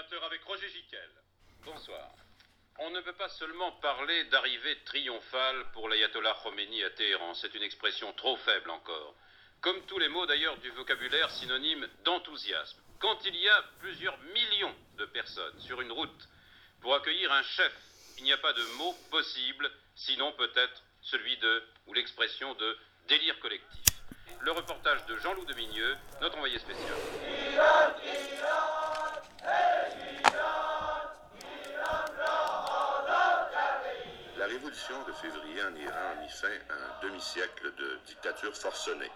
avec Roger. Bonsoir. On ne peut pas seulement parler d'arrivée triomphale pour l'ayatollah Khomeini à Téhéran. C'est une expression trop faible encore. Comme tous les mots d'ailleurs du vocabulaire synonyme d'enthousiasme. Quand il y a plusieurs millions de personnes sur une route pour accueillir un chef, il n'y a pas de mot possible, sinon peut-être celui de, ou l'expression de délire collectif. Le reportage de Jean-Loup Demigneux, notre envoyé spécial. Révolution de février en Iran a mis fin à un demi-siècle de dictature forcenée.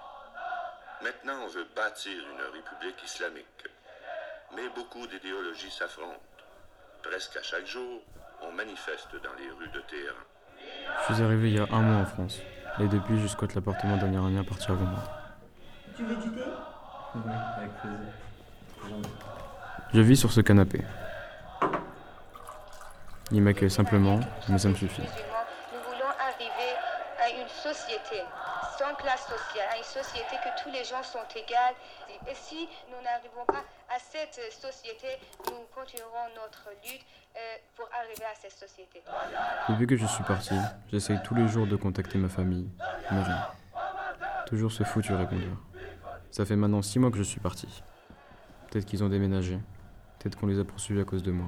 Maintenant, on veut bâtir une république islamique. Mais beaucoup d'idéologies s'affrontent. Presque à chaque jour, on manifeste dans les rues de Téhéran. Je suis arrivé il y a un mois en France. Et depuis, je squatte l'appartement d'un Iranien parti avant moi. Tu veux du thé? Oui, avec plaisir. Je vis sur ce canapé. Il m'accueille simplement, mais ça me suffit. Nous voulons arriver à une société sans classe sociale, à une société que tous les gens sont égaux. Et si nous n'arrivons pas à cette société, nous continuerons notre lutte euh, pour arriver à cette société. Depuis que je suis parti, j'essaye tous les jours de contacter ma famille, mais rien. Toujours ce foutu répondeur. Ça fait maintenant six mois que je suis parti. Peut-être qu'ils ont déménagé. Peut-être qu'on les a poursuivis à cause de moi.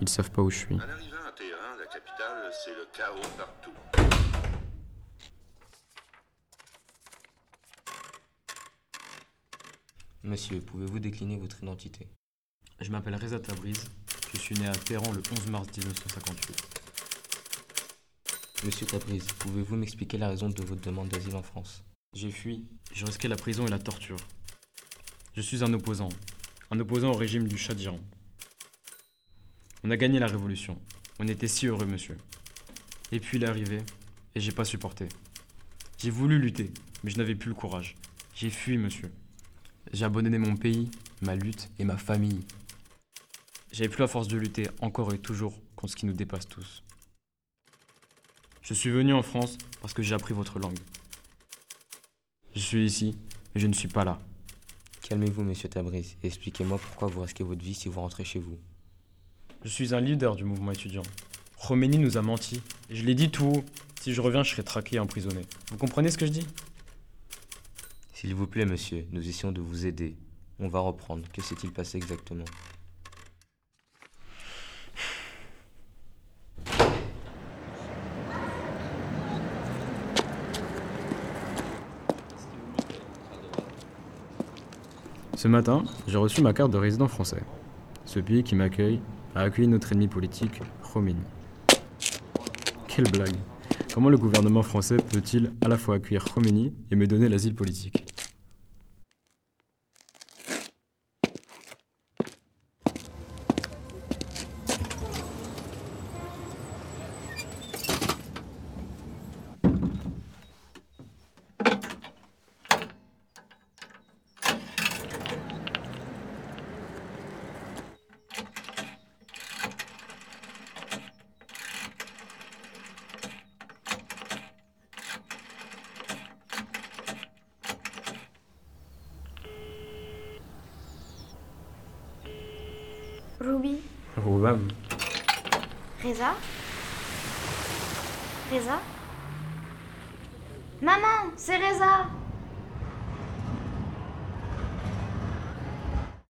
Ils savent pas où je suis. En arrivant à Téhéran, la capitale, c'est le chaos partout. Monsieur, pouvez-vous décliner votre identité? Je m'appelle Reza Tabriz. Je suis né à Téhéran le 11 mars 1958. Monsieur Tabriz, pouvez-vous m'expliquer la raison de votre demande d'asile en France? J'ai fui. Je risquais la prison et la torture. Je suis un opposant. Un opposant au régime du Shah d'Iran. On a gagné la révolution. On était si heureux, monsieur. Et puis il est arrivé, et j'ai pas supporté. J'ai voulu lutter, mais je n'avais plus le courage. J'ai fui, monsieur. J'ai abandonné mon pays, ma lutte et ma famille. J'avais plus la force de lutter encore et toujours contre ce qui nous dépasse tous. Je suis venu en France parce que j'ai appris votre langue. Je suis ici, mais je ne suis pas là. Calmez-vous, monsieur Tabriz, et expliquez-moi pourquoi vous risquez votre vie si vous rentrez chez vous. Je suis un leader du mouvement étudiant. Khomeini nous a menti. Et je l'ai dit tout haut. Si je reviens, je serai traqué et emprisonné. Vous comprenez ce que je dis? S'il vous plaît, monsieur, nous essayons de vous aider. On va reprendre. Que s'est-il passé exactement? Ce matin, j'ai reçu ma carte de résident français. Ce pays qui m'accueille a accueilli notre ennemi politique, Khomeini. Quelle blague Comment le gouvernement français peut-il à la fois accueillir Khomeini et me donner l'asile politique? Ruby, Roubam. Reza. Reza. Maman, c'est Reza